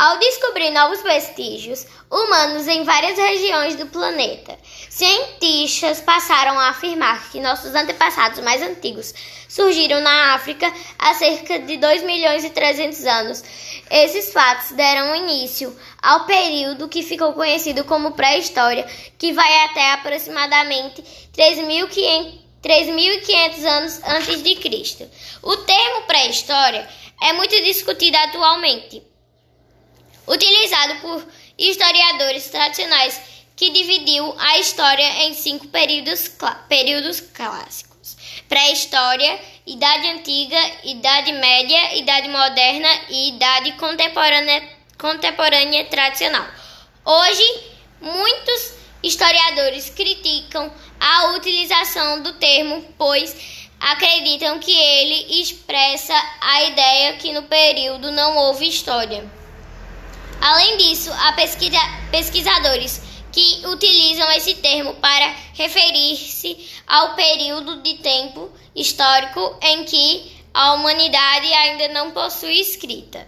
Ao descobrir novos vestígios humanos em várias regiões do planeta, cientistas passaram a afirmar que nossos antepassados mais antigos surgiram na África há cerca de 2 milhões e 300 anos. Esses fatos deram início ao período que ficou conhecido como pré-história, que vai até aproximadamente 3.500 anos antes de Cristo. O termo pré-história é muito discutido atualmente utilizado por historiadores tradicionais que dividiu a história em cinco períodos, períodos clássicos: pré-história, idade antiga, idade média, idade moderna e idade contemporânea, contemporânea tradicional. Hoje, muitos historiadores criticam a utilização do termo, pois acreditam que ele expressa a ideia que no período não houve história. Além disso, há pesquisa, pesquisadores que utilizam esse termo para referir-se ao período de tempo histórico em que a humanidade ainda não possui escrita.